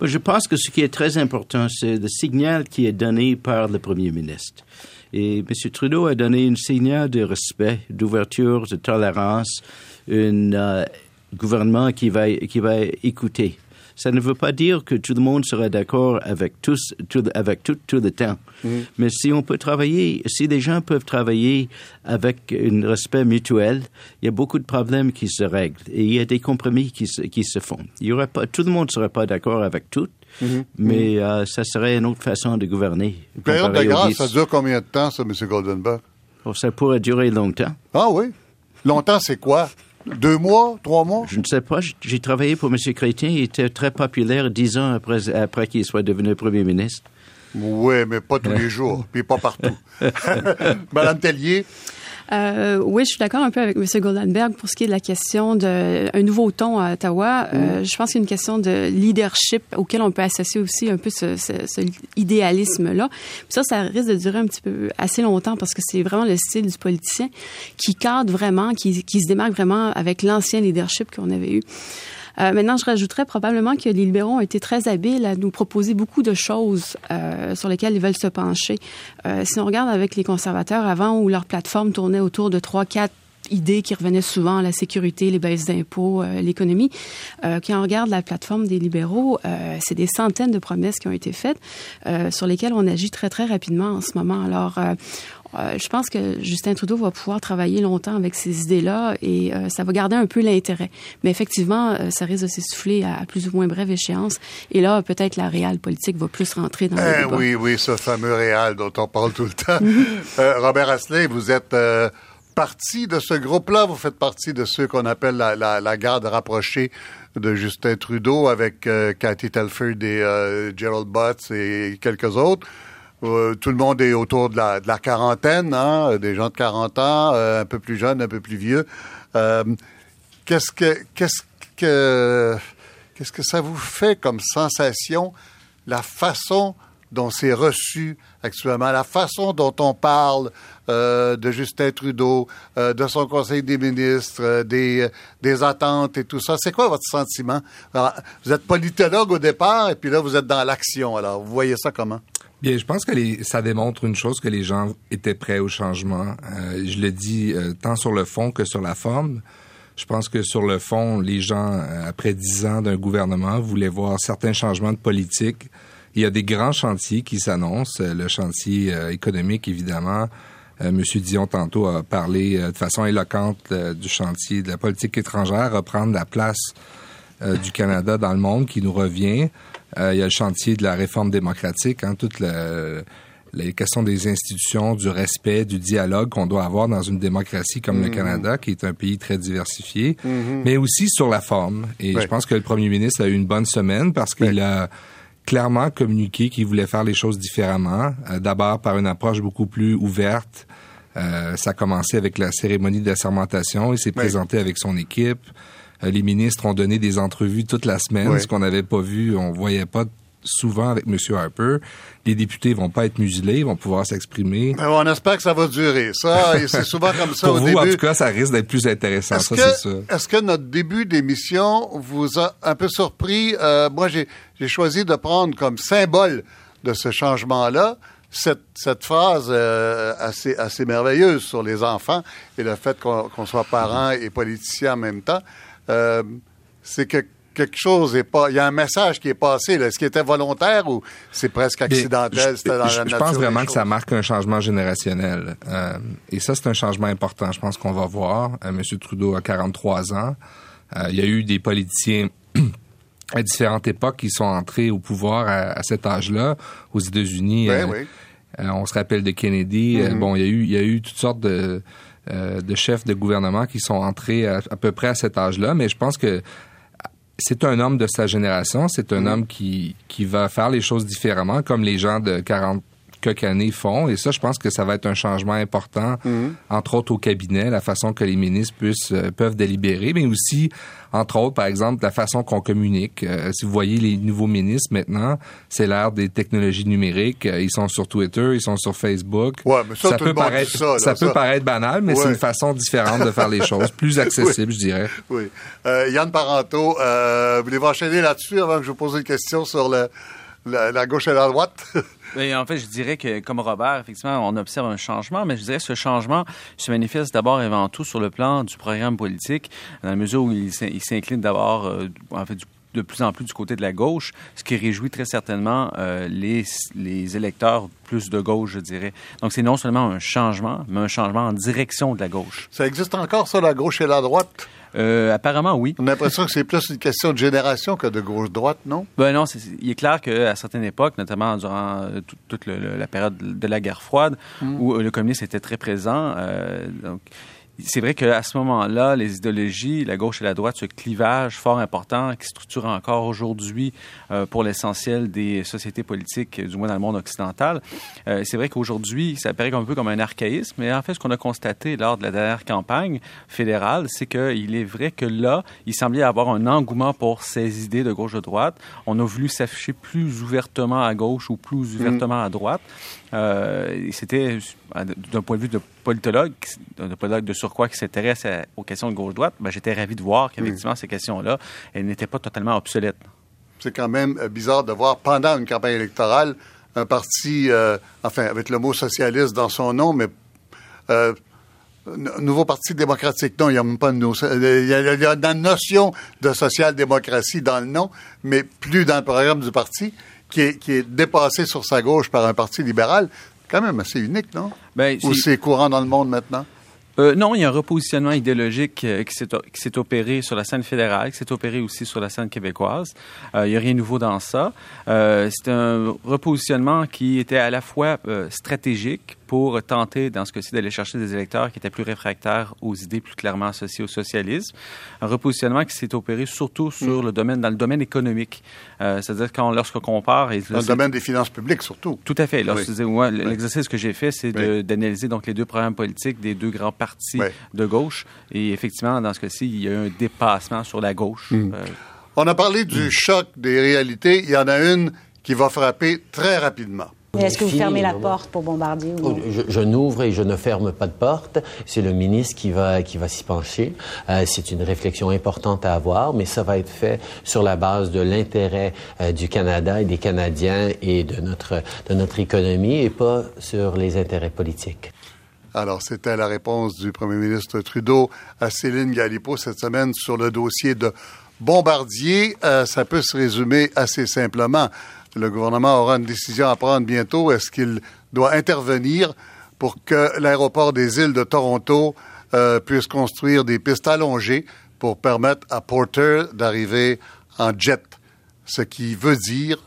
Je pense que ce qui est très important, c'est le signal qui est donné par le Premier ministre. Et M. Trudeau a donné un signal de respect, d'ouverture, de tolérance, un euh, gouvernement qui va, qui va écouter ça ne veut pas dire que tout le monde sera d'accord avec tous, tout, avec tout, tout le temps. Mm-hmm. Mais si on peut travailler, si les gens peuvent travailler avec un respect mutuel, il y a beaucoup de problèmes qui se règlent et il y a des compromis qui se, qui se font. Il y aurait pas, tout le monde ne serait pas d'accord avec tout, mm-hmm. mais euh, ça serait une autre façon de gouverner. Une période de grâce, ça dure combien de temps, ça, M. Goldenberg? Oh, ça pourrait durer longtemps. Ah oui? Longtemps, c'est quoi? Deux mois, trois mois? Je ne sais pas. J'ai travaillé pour M. Chrétien. Il était très populaire dix ans après, après qu'il soit devenu premier ministre. Oui, mais pas tous les jours, puis pas partout. Madame Tellier? Euh, oui, je suis d'accord un peu avec M. Goldenberg pour ce qui est de la question d'un nouveau ton à Ottawa. Euh, mm. je pense qu'il y a une question de leadership auquel on peut associer aussi un peu ce, ce, ce idéalisme-là. Ça, ça risque de durer un petit peu assez longtemps parce que c'est vraiment le style du politicien qui cadre vraiment, qui, qui se démarque vraiment avec l'ancien leadership qu'on avait eu. Euh, maintenant, je rajouterais probablement que les libéraux ont été très habiles à nous proposer beaucoup de choses euh, sur lesquelles ils veulent se pencher. Euh, si on regarde avec les conservateurs avant où leur plateforme tournait autour de trois, quatre idées qui revenaient souvent, la sécurité, les baisses d'impôts, euh, l'économie. Euh, quand on regarde la plateforme des libéraux, euh, c'est des centaines de promesses qui ont été faites euh, sur lesquelles on agit très, très rapidement en ce moment. Alors, euh, je pense que Justin Trudeau va pouvoir travailler longtemps avec ces idées-là et euh, ça va garder un peu l'intérêt. Mais effectivement, euh, ça risque de s'essouffler à, plus ou moins brève échéance. Et là, peut-être la réelle politique va plus rentrer dans le eh débat. Oui, oui, ce fameux réel dont on parle tout le temps. Robert Asselin, vous êtes partie de ce groupe-là. Vous faites partie de ceux qu'on appelle la, la, la, garde rapprochée de Justin Trudeau avec Cathy Telford et Gerald Butts et quelques autres. Euh, tout le monde est autour de la, quarantaine, hein, des gens de 40 ans, euh, un peu plus jeunes, un peu plus vieux. Euh, qu'est-ce que ça vous fait comme sensation la façon dont c'est reçu actuellement, la façon dont on parle de Justin Trudeau, de son Conseil des ministres, des, des attentes et tout ça? C'est quoi votre sentiment? vous êtes politologue au départ et puis là, vous êtes dans l'action. Alors, vous voyez ça comment? Bien, je pense que ça démontre une chose que les gens étaient prêts au changement. je le dis tant sur le fond que sur la forme. Je pense que sur le fond, les gens, après dix ans d'un gouvernement, voulaient voir certains changements de politique il y a des grands chantiers qui s'annoncent. Euh, le chantier euh, économique, évidemment. Euh, Monsieur Dion tantôt a parlé de façon éloquente du chantier de la politique étrangère, reprendre la place du Canada dans le monde qui nous revient. Il y a le chantier de la réforme démocratique, hein, toute les questions des institutions, du respect, du dialogue qu'on doit avoir dans une démocratie comme le mmh. Canada, qui est un pays très diversifié, mmh. mais aussi sur la forme. Et je pense que le premier ministre a eu une bonne semaine parce qu'il a clairement communiqué qu'il voulait faire les choses différemment. Euh, d'abord par une approche beaucoup plus ouverte. Euh, ça a commencé avec la cérémonie d'assermentation. Il s'est présenté avec son équipe. Euh, les ministres ont donné des entrevues toute la semaine, ce qu'on n'avait pas vu. On voyait pas souvent avec M. Harper. Les députés vont pas être muselés, ils vont pouvoir s'exprimer. On espère que ça va durer. Ça, c'est souvent comme ça Pour au vous, début. en tout cas, ça risque d'être plus intéressant. Est-ce que, notre début d'émission vous a un peu surpris? Euh, moi, j'ai, choisi de prendre comme symbole de ce changement-là cette, cette phrase euh, assez, assez merveilleuse sur les enfants et le fait qu'on, soit parents et politiciens en même temps. Euh, c'est que quelque chose est pas. Il y a un message qui est passé. Est-ce qu'il était volontaire ou c'est presque accidentel? C'était dans je, je pense vraiment que ça marque un changement générationnel. Euh, et ça, c'est un changement important. Je pense qu'on va voir. Euh, M. Trudeau a 43 ans. Euh, il y a eu des politiciens à différentes époques qui sont entrés au pouvoir à, cet âge-là aux États-Unis. Ben oui. on se rappelle de Kennedy. Mm-hmm. bon, il y a eu, il y a eu toutes sortes de de chefs de gouvernement qui sont entrés à, à peu près à cet âge-là, mais je pense que c'est un homme de sa génération, c'est un mm. homme qui, qui va faire les choses différemment, comme les gens de 40 quelques années font. Et ça, je pense que ça va être un changement important, mm. entre autres au cabinet, la façon que les ministres puissent, euh, peuvent délibérer, mais aussi, entre autres, par exemple, la façon qu'on communique. Euh, si vous voyez les nouveaux ministres maintenant, c'est l'ère des technologies numériques. Euh, ils sont sur Twitter, ils sont sur Facebook. Ouais, mais ça, peut paraître, ça, ça, peut paraître banal, mais c'est une façon différente de faire les choses, plus accessible, je dirais. Oui. Yann Paranto, voulez-vous enchaîner là-dessus avant que je vous pose une question sur le, la gauche et la droite? en fait, je dirais que, comme Robert, effectivement, on observe un changement, mais je dirais que ce changement se manifeste d'abord et avant tout sur le plan du programme politique, dans la mesure où il s'incline d'abord, euh, en fait, de plus en plus du côté de la gauche, ce qui réjouit très certainement euh, les, les électeurs plus de gauche, je dirais. Donc, c'est non seulement un changement, mais un changement en direction de la gauche. Ça existe encore, ça, la gauche et la droite? Euh, apparemment, oui. On a l'impression que c'est plus une question de génération que de gauche-droite, non? Ben non, il est clair qu'à certaines époques, notamment durant euh, toute la période de la guerre froide, mm. où le communisme était très présent, euh, donc c'est vrai qu'à ce moment-là, les idéologies, la gauche et la droite, ce clivage fort important qui structure encore aujourd'hui euh, pour l'essentiel des sociétés politiques, du moins dans le monde occidental, euh, c'est vrai qu'aujourd'hui, ça apparaît un peu comme un archaïsme, mais en fait, ce qu'on a constaté lors de la dernière campagne fédérale, c'est qu'il est vrai que là, il semblait avoir un engouement pour ces idées de gauche-droite. On a voulu s'afficher plus ouvertement à gauche ou plus ouvertement à droite. Euh, c'était, d'un point de vue de politologue, de politologue de surcroît qui s'intéresse aux questions de gauche-droite, ben, j'étais ravi de voir qu'effectivement, ces questions-là, elles n'étaient pas totalement obsolètes. C'est quand même euh, bizarre de voir pendant une campagne électorale un parti, euh, enfin, avec le mot socialiste dans son nom, mais nouveau parti démocratique. Non, il n'y a même pas de il y a, il y a une notion de social-démocratie dans le nom, mais plus dans le programme du parti qui est, dépassé sur sa gauche par un parti libéral, quand même assez unique, non? Ben, Ou c'est courant dans le monde maintenant? Euh, non, il y a un repositionnement idéologique euh, qui s'est opéré sur la scène fédérale, qui s'est opéré aussi sur la scène québécoise. Euh, il n'y a rien de nouveau dans ça. c'est un repositionnement qui était à la fois stratégique pour tenter, dans ce cas-ci, d'aller chercher des électeurs qui étaient plus réfractaires aux idées plus clairement associées au socialisme. Un repositionnement qui s'est opéré surtout sur mm. le domaine, dans le domaine économique. Euh, c'est-à-dire quand lorsqu'on compare... Et dans le domaine des finances publiques, surtout. Tout à fait. L'exercice que j'ai fait, c'est d'analyser donc les deux programmes politiques des deux grands partis de gauche. Et effectivement, dans ce cas-ci, il y a eu un dépassement sur la gauche. Mm. Euh, On a parlé du mm. choc des réalités. Il y en a une qui va frapper très rapidement. Est-ce que vous fermez la porte pour Bombardier oh, je, n'ouvre et je ne ferme pas de porte. C'est le ministre qui va qui va s'y pencher. Euh, c'est une réflexion importante à avoir, mais ça va être fait sur la base de l'intérêt euh, du Canada et des Canadiens et de notre de notre économie et pas sur les intérêts politiques. Alors, c'était la réponse du premier ministre Trudeau à Céline Galipo cette semaine sur le dossier de Bombardier. Euh, ça peut se résumer assez simplement. Le gouvernement aura une décision à prendre bientôt. Est-ce qu'il doit intervenir pour que l'aéroport des îles de Toronto euh, puisse construire des pistes allongées pour permettre à Porter d'arriver en jet, ce qui veut dire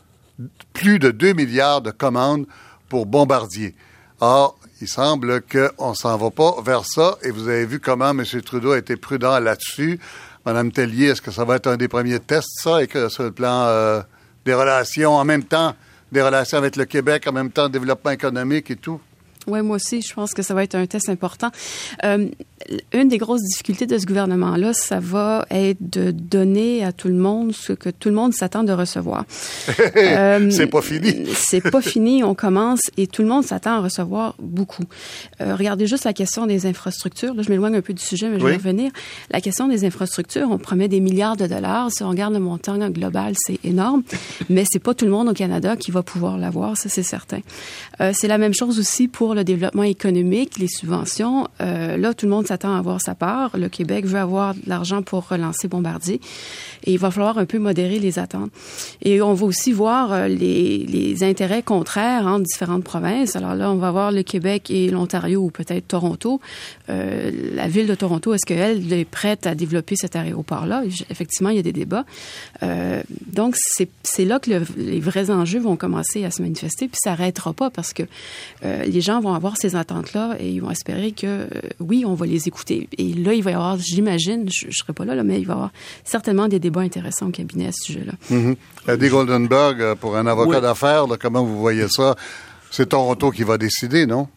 plus de 2 milliards de commandes pour Bombardier. Or, il semble qu'on s'en va pas vers ça, et vous avez vu comment M. Trudeau a été prudent là-dessus. Madame Tellier, est-ce que ça va être un des premiers tests, ça, et que sur le plan euh, des relations en même temps, des relations avec le Québec, en même temps, développement économique et tout? Oui, moi aussi, je pense que ça va être un test important. Euh, une des grosses difficultés de ce gouvernement-là, ça va être de donner à tout le monde ce que tout le monde s'attend de recevoir. euh, c'est pas fini. c'est pas fini. On commence et tout le monde s'attend à recevoir beaucoup. Euh, regardez juste la question des infrastructures. Là, je m'éloigne un peu du sujet, mais je vais revenir. La question des infrastructures, on promet des milliards de dollars. Si on regarde le montant global, c'est énorme, mais c'est pas tout le monde au Canada qui va pouvoir l'avoir, ça c'est certain. Euh, c'est la même chose aussi pour le développement économique, les subventions. Euh, là, tout le monde s'attend à avoir sa part. Le Québec veut avoir de l'argent pour relancer Bombardier. Et il va falloir un peu modérer les attentes. Et on va aussi voir euh, les, intérêts contraires entre différentes provinces. Alors là, on va voir le Québec et l'Ontario ou peut-être Toronto. Euh, la ville de Toronto, est-ce qu'elle est prête à développer cet aéroport-là? Effectivement, il y a des débats. Euh, donc, c'est là que les vrais enjeux vont commencer à se manifester, puis ça n'arrêtera pas parce que les gens vont avoir ces attentes-là et ils vont espérer que, oui, on va les écouter. Et là, il va y avoir, j'imagine, je ne serai pas là, là, mais il va y avoir certainement des débats intéressants au cabinet à ce sujet-là. Mm Eddie Goldenberg, pour un avocat d'affaires, comment vous voyez ça? C'est Toronto qui va décider, non?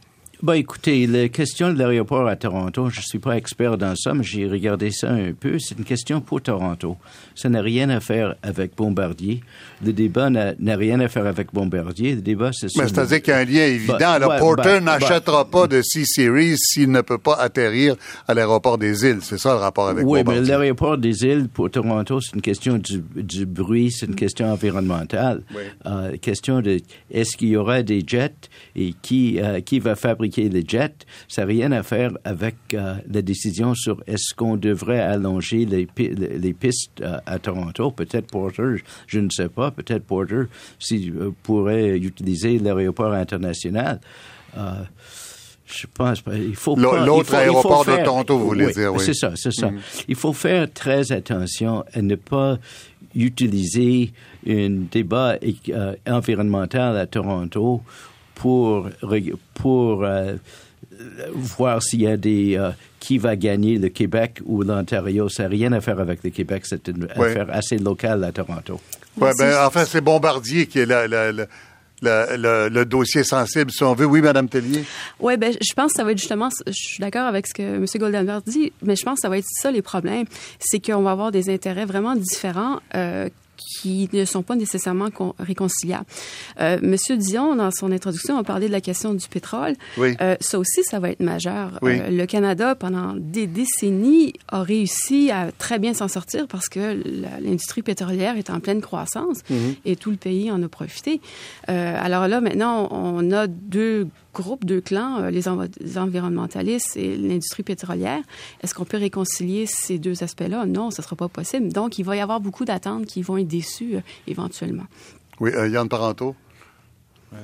Ben, écoutez, la question de l'aéroport à Toronto, je ne suis pas expert dans ça, mais j'ai regardé ça un peu. C'est une question pour Toronto. Ça n'a rien à faire avec Bombardier. Le débat n'a rien à faire avec Bombardier. Le débat, c'est Mais c'est-à-dire qu'il y a un lien évident. Ben, le Porter ben, n'achètera pas de C-Series s'il ne peut pas atterrir à l'aéroport des îles. C'est ça le rapport avec Bombardier. Oui, mais l'aéroport des îles pour Toronto, c'est une question du, bruit, c'est une question environnementale. Oui. Euh, question de est-ce qu'il y aura des jets et qui, euh, qui va fabriquer les jets, ça n'a rien à faire avec euh, la décision sur est-ce qu'on devrait allonger les, les pistes à Toronto. Peut-être Porter, je ne sais pas, peut-être Porter si, euh, pourrait utiliser l'aéroport international. Je pense il faut L'autre aéroport de Toronto, vous voulez dire, oui. C'est ça, c'est ça. Mm. Il faut faire très attention à ne pas utiliser un débat environnemental à Toronto pour, pour euh, voir s'il y a des euh, qui va gagner le Québec ou l'Ontario. Ça n'a rien à faire avec le Québec, c'est une affaire assez locale à Toronto. Oui, ben, enfin, c'est Bombardier qui est le, le, dossier sensible, si on veut. Oui, Mme Tellier? Oui, ben, je pense que ça va être justement, je suis d'accord avec ce que M. Goldenberg dit, mais je pense que ça va être ça les problèmes. C'est qu'on va avoir des intérêts vraiment différents euh, qui ne sont pas nécessairement réconciliables. Euh, Monsieur Dion, dans son introduction, a parlé de la question du pétrole. Oui. Euh, ça aussi, ça va être majeur. Oui. Euh, le Canada, pendant des décennies, a réussi à très bien s'en sortir parce que l'industrie pétrolière est en pleine croissance mm-hmm. et tout le pays en a profité. Alors là, maintenant, on a deux groupe, deux clans, euh, les, environnementalistes et l'industrie pétrolière. Est-ce qu'on peut réconcilier ces deux aspects-là? Non, ce ne sera pas possible. Donc, il va y avoir beaucoup d'attentes qui vont être déçues euh, éventuellement. Oui, euh, Yann Parenteau?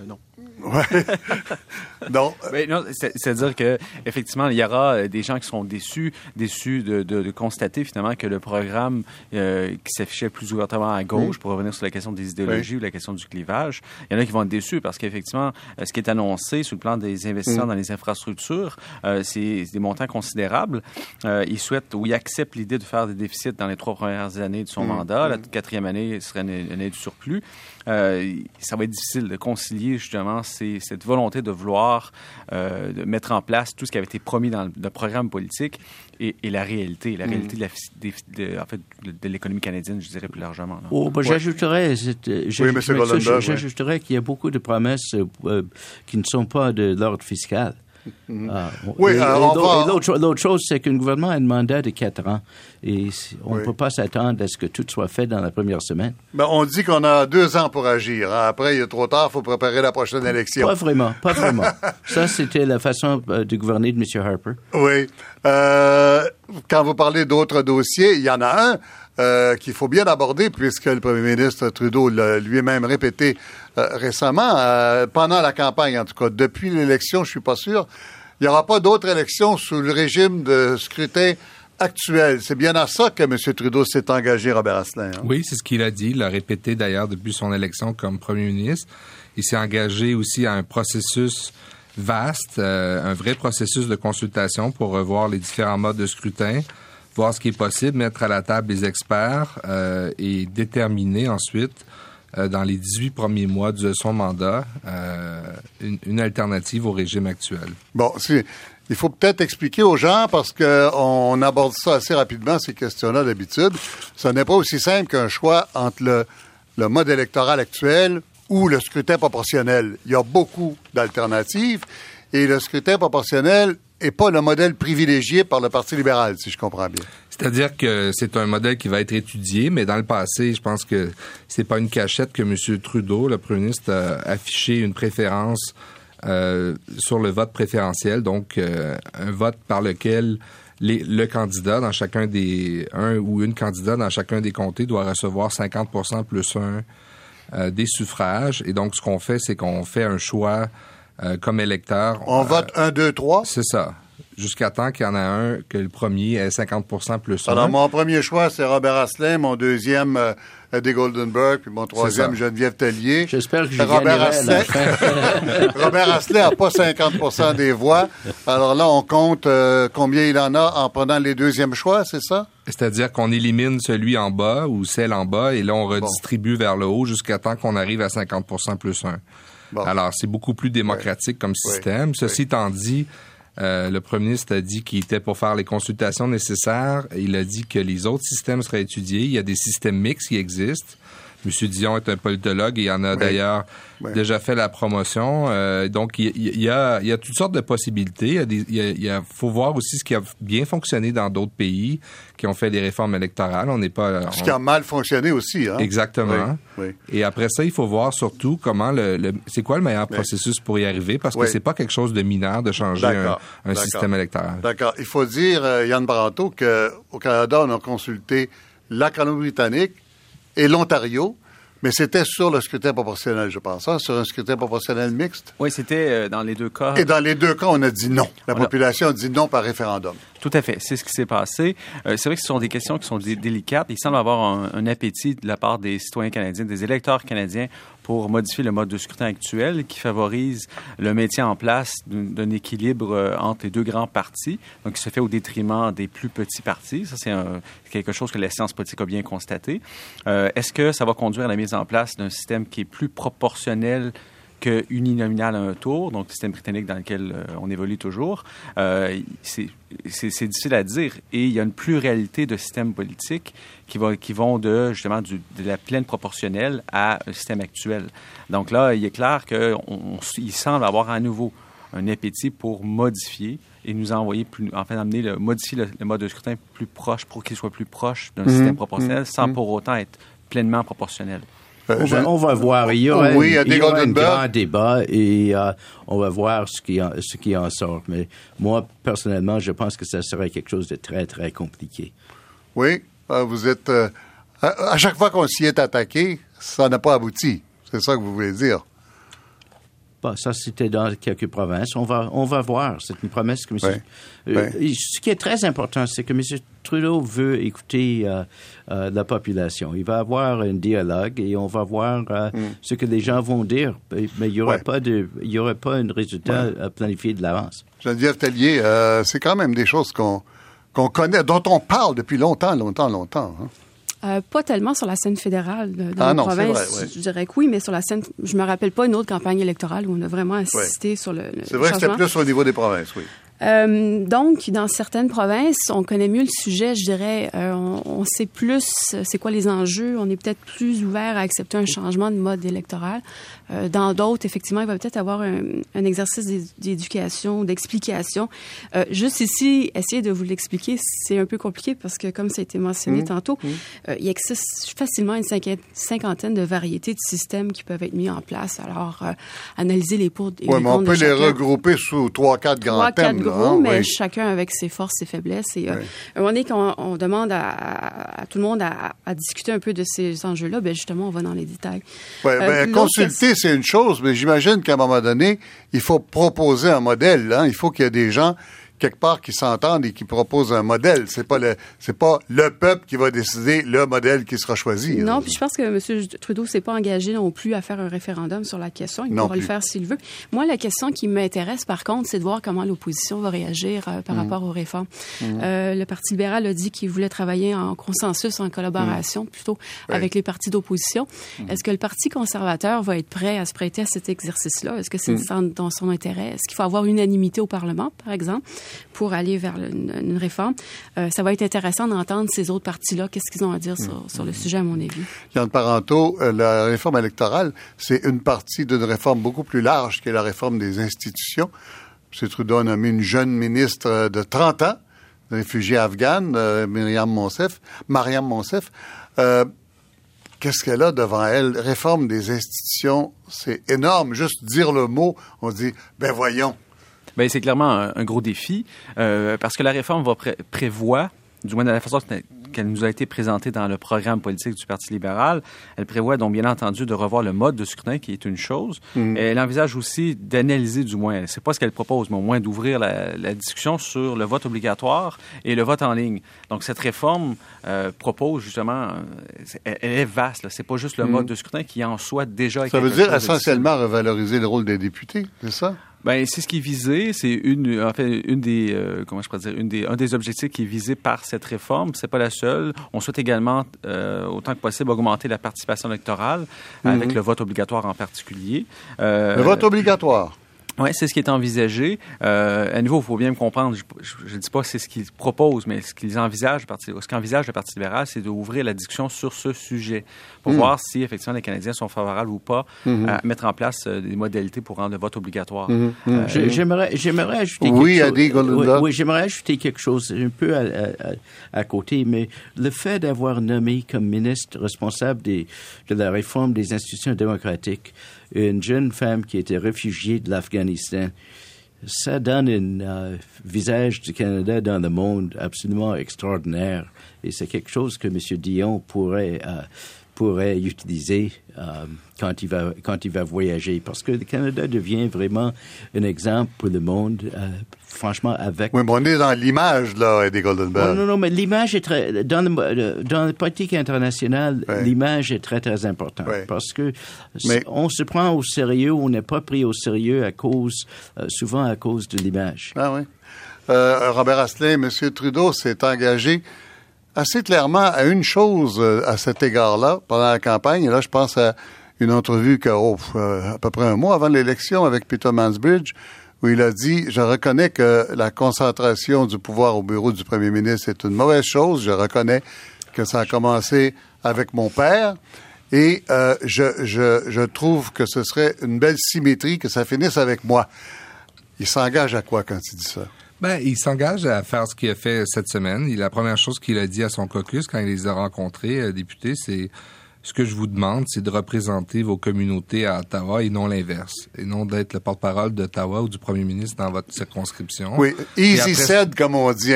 Non. Ouais. non. non, c'est-à-dire que effectivement, il y aura euh, des gens qui seront déçus, déçus de, de, constater finalement que le programme euh, qui s'affichait plus ouvertement à gauche, pour revenir sur la question des idéologies ou la question du clivage, il y en a qui vont être déçus parce qu'effectivement, euh, ce qui est annoncé sur le plan des investissements mm. dans les infrastructures, c'est des montants considérables. ils souhaitent ou ils acceptent l'idée de faire des déficits dans les trois premières années de son mm. mandat. La mm. quatrième année serait une, année du surplus. Ça va être difficile de concilier justement cette volonté de vouloir euh, de mettre en place tout ce qui avait été promis dans le, programme politique et, la réalité, la réalité de, la, en fait, de l'économie canadienne, je dirais plus largement. Oh, ben, J'ajouterais, j'ajouterais qu'il y a beaucoup de promesses euh, qui ne sont pas de l'ordre fiscal. Ah, oui, et, l'autre chose, c'est qu'un gouvernement a un mandat de quatre ans et on ne peut pas s'attendre à ce que tout soit fait dans la première semaine. Ben, on dit qu'on a deux ans pour agir. Hein. Après, il est trop tard, il faut préparer la prochaine élection. Pas vraiment, pas vraiment. Ça, c'était la façon euh, de gouverner de M. Harper. Oui. Euh, quand vous parlez d'autres dossiers, il y en a un euh, qu'il faut bien aborder, puisque le premier ministre Trudeau l'a lui-même répété euh, récemment, euh, pendant la campagne en tout cas. Depuis l'élection, je suis pas sûr. Il n'y aura pas d'autres élections sous le régime de scrutin actuel. C'est bien à ça que M. Trudeau s'est engagé, Robert Asselin. Hein? Oui, c'est ce qu'il a dit. Il l'a répété d'ailleurs depuis son élection comme premier ministre. Il s'est engagé aussi à un processus vaste, un vrai processus de consultation pour revoir les différents modes de scrutin, voir ce qui est possible, mettre à la table les experts euh, et déterminer ensuite, euh, dans les 18 premiers mois de son mandat, euh, une, alternative au régime actuel. Bon, il faut peut-être expliquer aux gens, parce qu'on aborde ça assez rapidement, ces questions-là d'habitude. Ce n'est pas aussi simple qu'un choix entre le, le mode électoral actuel ou le scrutin proportionnel. Il y a beaucoup d'alternatives et le scrutin proportionnel et pas le modèle privilégié par le Parti libéral, si je comprends bien. C'est-à-dire que c'est un modèle qui va être étudié, mais dans le passé, je pense que c'est pas une cachette que M. Trudeau, le premier ministre, a affiché une préférence euh, sur le vote préférentiel, donc euh, un vote par lequel les, le candidat dans chacun des un ou une candidat dans chacun des comtés doit recevoir 50% plus un euh, des suffrages. Et donc, ce qu'on fait, c'est qu'on fait un choix euh, comme électeur. On vote 1, 2, 3? C'est ça. Jusqu'à temps qu'il y en a un, que le premier ait 50% plus 1. Alors, mon premier choix, c'est Robert Asselin. Mon deuxième, euh, Eddie Goldenberg. Puis mon troisième, Geneviève Tellier. J'espère que je Robert Asselin. Robert Asselin n'a pas 50% des voix. Alors là, on compte euh, combien il en a en prenant les deuxièmes choix, c'est ça? C'est-à-dire qu'on élimine celui en bas ou celle en bas et là, on redistribue vers le haut jusqu'à temps qu'on arrive à 50% plus 1. Alors, c'est beaucoup plus démocratique comme système. Ceci étant dit, euh, le premier ministre a dit qu'il était pour faire les consultations nécessaires. Il a dit que les autres systèmes seraient étudiés. Il y a des systèmes mixtes qui existent. M. Dion est un politologue et il en a d'ailleurs déjà fait la promotion. Euh, donc, il, y a, il y a toutes sortes de possibilités. Il, faut voir aussi ce qui a bien fonctionné dans d'autres pays qui ont fait des réformes électorales. On n'est pas... Ce qui a mal fonctionné aussi. Hein? Exactement. Et après ça, il faut voir surtout comment le... c'est quoi le meilleur processus pour y arriver parce que c'est pas quelque chose de mineur de changer un, système électoral. D'accord. Il faut dire, euh, Yann Branto, qu'au Canada, on a consulté la Colombie-Britannique, et l'Ontario. Mais c'était sur le scrutin proportionnel, je pense, hein, sur un scrutin proportionnel mixte. Oui, c'était euh, dans les deux cas. Et dans les deux cas, on a dit non. La population a dit non par référendum. Tout à fait. C'est ce qui s'est passé. Euh, c'est vrai que ce sont des questions qui sont délicates. Il semble avoir un, un, appétit de la part des citoyens canadiens, des électeurs canadiens pour modifier le mode de scrutin actuel qui favorise le maintien en place d'un équilibre euh, entre les deux grands partis, donc qui se fait au détriment des plus petits partis. Ça, c'est quelque chose que la science politique a bien constaté. Euh, est-ce que ça va conduire à la mise en place d'un système qui est plus proportionnel qu'uninominal à un tour, donc le système britannique dans lequel euh, on évolue toujours, euh, c'est difficile à dire. Et il y a une pluralité de systèmes politiques qui, va, qui vont de justement du, de la pleine proportionnelle à un système actuel. Donc là, il est clair qu'il semble avoir à nouveau un appétit pour modifier et nous envoyer plus, enfin, amener le, modifier le, mode de scrutin plus proche pour qu'il soit plus proche d'un mhm. système proportionnel mhm. sans mhm. pour autant être pleinement proportionnel. Euh, on, va, voir. Il y aura, oui, il y aura un grand débat et euh, on va voir ce qui, en, ce qui en sort. Mais moi, personnellement, je pense que ça serait quelque chose de très, très compliqué. Oui, euh, vous êtes... à, chaque fois qu'on s'y est attaqué, ça n'a pas abouti. C'est ça que vous voulez dire. Ça, c'était dans quelques provinces. On va, on va voir. C'est une promesse que M. Euh, ce qui est très important, c'est que M. Trudeau veut écouter euh, euh, la population. Il va avoir un dialogue et on va voir mm. ce que les gens vont dire. Mais il n'y aura, pas de, il y aura pas un résultat à planifier de l'avance. Geneviève Tellier, c'est quand même des choses qu'on qu'on connaît, dont on parle depuis longtemps, longtemps, longtemps. Hein. Euh, pas tellement sur la scène fédérale de, ah, non, province. Je dirais que oui, mais sur la scène, je me rappelle pas une autre campagne électorale où on a vraiment insisté sur le, le C'est vrai que c'était plus au niveau des provinces, oui. Euh, donc, dans certaines provinces, on connaît mieux le sujet, je dirais. Euh, on, sait plus c'est quoi les enjeux. On est peut-être plus ouvert à accepter un changement de mode électoral. Euh, dans d'autres, effectivement, il va peut-être avoir un, un exercice d'éducation, d'explication. Euh, juste ici, essayer de vous l'expliquer, c'est un peu compliqué parce que, comme ça a été mentionné mmh. tantôt, mmh. Euh, il existe facilement une cinquantaine de variétés de systèmes qui peuvent être mis en place. Alors, analyser les pour et ouais, mais on peut les regrouper sous trois, quatre grands thèmes mais chacun avec ses forces, ses faiblesses. Et euh, un moment donné, quand on, demande à, tout le monde à, discuter un peu de ces enjeux-là, ben justement, on va dans les détails. Ouais, euh, ben, consulter, c'est une chose, mais j'imagine qu'à un moment donné, il faut proposer un modèle. Hein. Il faut qu'il y ait des gens quelque part qui s'entendent et qui proposent un modèle. C'est pas le c'est pas le peuple qui va décider le modèle qui sera choisi. Non, puis je pense que M. Trudeau s'est pas engagé non plus à faire un référendum sur la question. Il pourra le faire s'il veut. Moi, la question qui m'intéresse, par contre, c'est de voir comment l'opposition va réagir euh, par mm. rapport aux réformes. Mm. Euh, le Parti libéral a dit qu'il voulait travailler en consensus, en collaboration, mm. plutôt avec les partis d'opposition. Est-ce que le Parti conservateur va être prêt à se prêter à cet exercice-là? Est-ce que c'est dans son intérêt? Est-ce qu'il faut avoir unanimité au Parlement, par exemple? Pour aller vers une, réforme. Euh, ça va être intéressant d'entendre ces autres partis-là, qu'est-ce qu'ils ont à dire sur, sur, le sujet, à mon avis. Yann Parenteau, euh, la réforme électorale, c'est une partie d'une réforme beaucoup plus large qui est la réforme des institutions. M. Trudeau a nommé une jeune ministre de 30 ans, réfugiée afghane, euh, Myriam Monsef, Mariam Monsef. Qu'est-ce qu'elle a devant elle? Réforme des institutions, c'est énorme. Juste dire le mot, on dit, ben voyons, ben, c'est clairement un, gros défi euh, parce que la réforme va prévoit, du moins de la façon qu'elle nous a été présentée dans le programme politique du Parti libéral, elle prévoit donc bien entendu de revoir le mode de scrutin, qui est une chose. Mm. Elle envisage aussi d'analyser, du moins, c'est pas ce qu'elle propose, mais au moins d'ouvrir la, discussion sur le vote obligatoire et le vote en ligne. Donc cette réforme euh, propose justement, elle, est vaste. C'est pas juste le mm. mode de scrutin qui en soi déjà. Ça veut dire essentiellement revaloriser le rôle des députés, c'est ça? Ben, c'est ce qui est visé. C'est une, en fait, une des, euh, comment je pourrais dire, une des, un des objectifs qui est visé par cette réforme. C'est pas la seule. On souhaite également, euh, autant que possible, augmenter la participation électorale avec mhm. le vote obligatoire en particulier. Euh, le vote obligatoire. Oui, c'est ce qui est envisagé. Euh, à nouveau, il faut bien me comprendre. Je ne dis pas c'est ce qu'ils proposent, mais ce qu'ils envisagent, ce qu'envisage le Parti libéral, c'est d'ouvrir la discussion sur ce sujet pour hmm. voir si effectivement les Canadiens sont favorables ou pas hmm. à mettre en place euh, des modalités pour rendre le vote obligatoire. Hmm. Euh, j'aimerais, j'aimerais ajouter oui, quelque chose. Oui, j'aimerais ajouter quelque chose un peu à, à, côté, mais le fait d'avoir nommé comme ministre responsable des, de la réforme des institutions démocratiques une jeune femme qui était réfugiée de l'Afghanistan. Ça donne un euh, visage du Canada dans le monde absolument extraordinaire. Et c'est quelque chose que M. Dion pourrait, euh, pourrait utiliser euh, quand, il va, quand il va voyager. Parce que le Canada devient vraiment un exemple pour le monde, euh, franchement, avec... Oui, mais on est dans l'image, là, Eddie Goldenberg. non, non, mais l'image est très... Dans le, dans la politique internationale, l'image est très, très importante. Parce que on se prend au sérieux, on n'est pas pris au sérieux à cause, euh, souvent à cause de l'image. Ah oui. Robert Asselin, M. Trudeau s'est engagé assez clairement à une chose euh, à cet égard-là pendant la campagne. Et là, je pense à une entrevue qu'à oh, euh, à peu près un mois avant l'élection avec Peter Mansbridge, où il a dit Je reconnais que la concentration du pouvoir au bureau du premier ministre est une mauvaise chose. Je reconnais que ça a commencé avec mon père. Et euh, je, je, je trouve que ce serait une belle symétrie que ça finisse avec moi. Il s'engage à quoi quand il dit ça? Ben, il s'engage à faire ce qu'il a fait cette semaine. La première chose qu'il a dit à son caucus quand il les a rencontrés, euh, députés, c'est ce que je vous demande, c'est de représenter vos communautés à Ottawa et non l'inverse. Et non d'être le porte-parole d'Ottawa ou du premier ministre dans votre circonscription. Oui, easy said, comme on dit,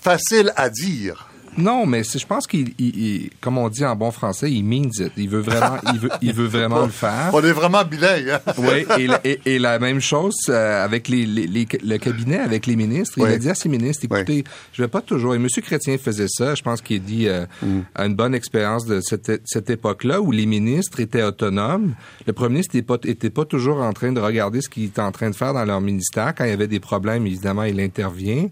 facile à dire. Non, mais je pense qu'il, comme on dit en bon français, il means it. Il veut vraiment, il veut, il veut vraiment le faire. On est vraiment bilingue. Hein? oui, et, et, la même chose euh, avec les, les, le cabinet, avec les ministres. Il a dit à ses ministres, écoutez, je vais pas toujours. Et M. Chrétien faisait ça. Je pense qu'il a dit euh, mm. une bonne expérience de cette, cette époque-là où les ministres étaient autonomes. Le premier ministre n'était pas, était pas toujours en train de regarder ce qu'il était en train de faire dans leur ministère. Quand il y avait des problèmes, évidemment, il intervient.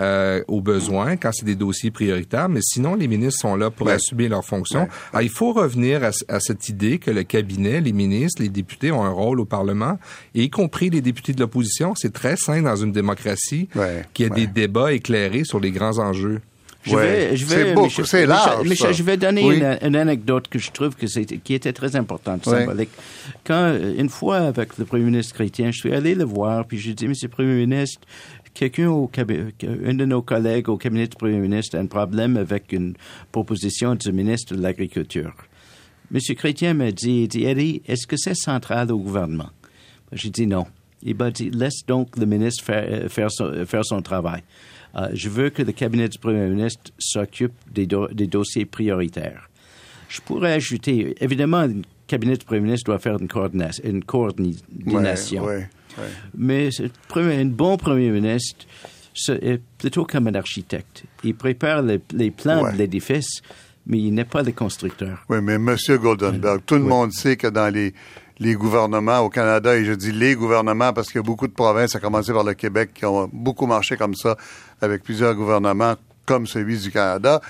Euh, aux besoins quand c'est des dossiers prioritaires, mais sinon, les ministres sont là pour assumer leurs fonctions. Alors, il faut revenir à, cette idée que le cabinet, les ministres, les députés ont un rôle au Parlement, et y compris les députés de l'opposition. C'est très sain dans une démocratie qu'il y ait des débats éclairés sur les grands enjeux. Je vais, je vais, c'est large. Michel, je vais donner une, anecdote que je trouve que qui était très importante, symbolique. Quand, une fois, avec le premier ministre chrétien, je suis allé le voir, puis je lui ai dit, Monsieur le Premier ministre, quelqu'un au un de nos collègues au cabinet du Premier ministre a un problème avec une proposition du ministre de l'Agriculture. Monsieur Chrétien m'a dit, dit, Eddie, est-ce que c'est central au gouvernement? J'ai dit non. Il m'a dit, laisse donc le ministre faire, faire, son, faire son travail. Euh, je veux que le cabinet du Premier ministre s'occupe des, des, dossiers prioritaires. Je pourrais ajouter, évidemment, le cabinet du Premier ministre doit faire une, coordination. Une coordination. Mais un bon Premier ministre est plutôt comme un architecte. Il prépare les, plans de l'édifice, mais il n'est pas le constructeur. Oui, mais M. Goldenberg, tout le monde sait que dans les les gouvernements au Canada, et je dis les gouvernements parce qu'il y a beaucoup de provinces, à commencer par le Québec, qui ont beaucoup marché comme ça, avec plusieurs gouvernements comme celui du Canada.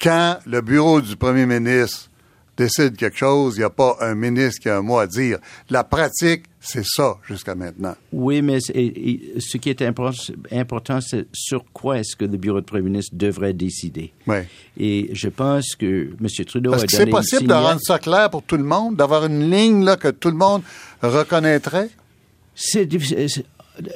Quand le bureau du premier ministre décide quelque chose, il n'y a pas un ministre qui a un mot à dire. La pratique, c'est ça jusqu'à maintenant. Oui, mais ce qui est important, c'est sur quoi est-ce que le bureau de premier ministre devrait décider. Oui. Et je pense que M. Trudeau a donné c'est possible de rendre ça clair pour tout le monde, d'avoir une ligne là, que tout le monde reconnaîtrait? C'est difficile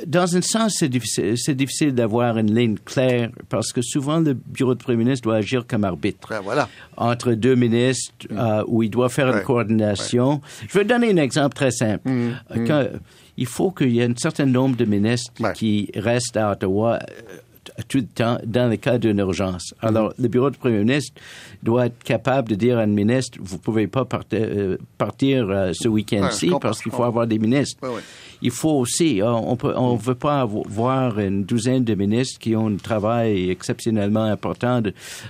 dans un sens, c'est difficile, d'avoir une ligne claire parce que souvent le bureau de premier ministre doit agir comme arbitre ben, voilà. entre deux ministres mm. euh, où il doit faire une coordination. Je vais donner un exemple très simple. Mm. Quand, il faut qu'il y ait un certain nombre de ministres qui restent à Ottawa euh, tout le temps dans le cas d'une urgence. Mm. Alors, le bureau du premier ministre doit être capable de dire à un ministre, vous pouvez pas partir, partir ce week-end-ci parce qu'il faut avoir des ministres. Il faut aussi, euh, on peut, on veut pas voir une douzaine de ministres qui ont un travail exceptionnellement important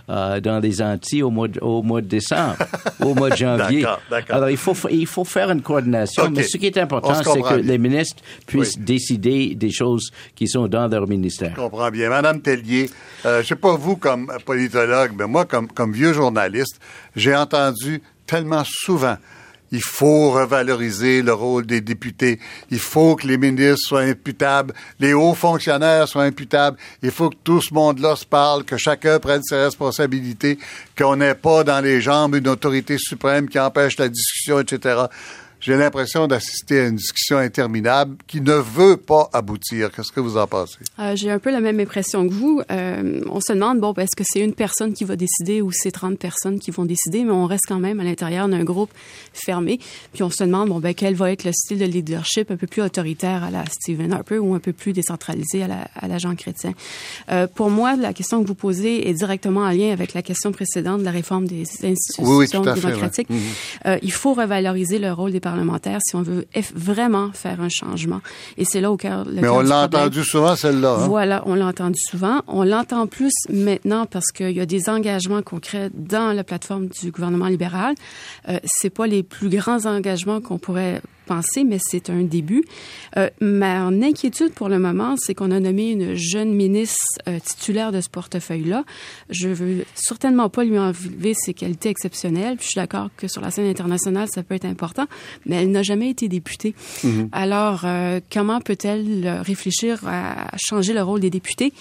euh, dans les Antilles au mois de, au mois de décembre, au mois de janvier. Alors il faut il faut faire une coordination, mais ce qui est important, c'est que les ministres puissent décider des choses qui sont dans leur ministère. Je comprends bien, Madame Tellier. Euh, je sais pas vous comme politologue, mais moi comme comme vieux journaliste, j'ai entendu tellement souvent il faut revaloriser le rôle des députés. Il faut que les ministres soient imputables, les hauts fonctionnaires soient imputables. Il faut que tout ce monde-là se parle, que chacun prenne ses responsabilités, qu'on n'ait pas dans les jambes une autorité suprême qui empêche la discussion, etc j'ai l'impression d'assister à une discussion interminable qui ne veut pas aboutir. Qu'est-ce que vous en pensez? Euh, j'ai un peu la même impression que vous. Euh, on se demande, bon, est-ce que c'est une personne qui va décider ou c'est 30 personnes qui vont décider, mais on reste quand même à l'intérieur d'un groupe fermé. Puis on se demande, bon, ben, quel va être le style de leadership un peu plus autoritaire à la Stephen Harper ou un peu plus décentralisé à la, à la Jean Chrétien. Euh, pour moi, la question que vous posez est directement en lien avec la question précédente de la réforme des institutions démocratiques. Mhm. il faut revaloriser le rôle des parlementaire si on veut vraiment faire un changement. Et c'est là au cœur. Mais on l'a entendu souvent, celle-là. Hein? Voilà, on l'a entendu souvent. On l'entend plus maintenant parce qu'il y a des engagements concrets dans la plateforme du gouvernement libéral. Euh, c'est pas les plus grands engagements qu'on pourrait mais c'est un début. Euh, ma inquiétude pour le moment, c'est qu'on a nommé une jeune ministre euh, titulaire de ce portefeuille-là. Je veux certainement pas lui enlever ses qualités exceptionnelles. je suis d'accord que sur la scène internationale, ça peut être important, mais elle n'a jamais été députée. Mm-hmm. Alors, euh, comment peut-elle réfléchir à changer le rôle des députés?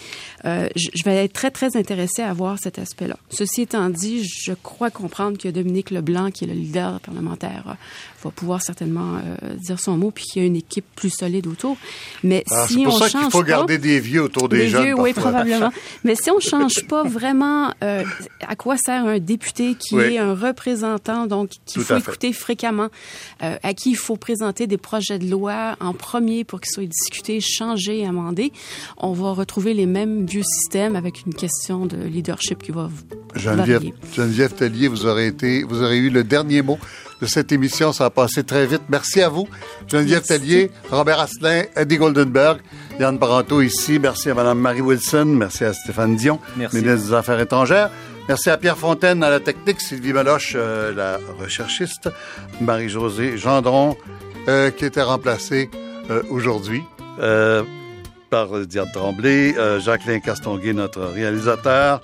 je vais être très, très intéressée à voir cet aspect-là. Ceci étant dit, je crois comprendre que Dominique Leblanc, qui est le leader parlementaire, va pouvoir certainement euh, dire son mot, puis qu'il y a une équipe plus solide autour. Mais ah, si on ça change qu'il faut garder des vieux autour des, des jeunes. Vieux, oui, probablement. Mais si on change pas vraiment, euh, à quoi sert un député qui est un représentant, donc qu'il faut écouter fréquemment, euh, à qui il faut présenter des projets de loi en premier pour qu'ils soient discutés, changés, amendés, on va retrouver les mêmes vieux systèmes avec une question de leadership qui va Geneviève, Geneviève Tellier, vous aurez été, vous aurez eu le dernier mot de cette émission. Ça a passé très vite. Merci à vous. Geneviève Tellier, Robert Asselin, Eddie Goldenberg, Yann Paranto ici. Merci à Mme Marie Wilson. Merci à Stéphane Dion, ministre des Affaires étrangères. Merci à Pierre Fontaine à la technique, Sylvie Meloche, euh, la recherchiste, Marie-Josée Gendron, euh, qui était remplacée euh, aujourd'hui. par Diane Tremblay, Jacqueline Castonguay, notre réalisateur.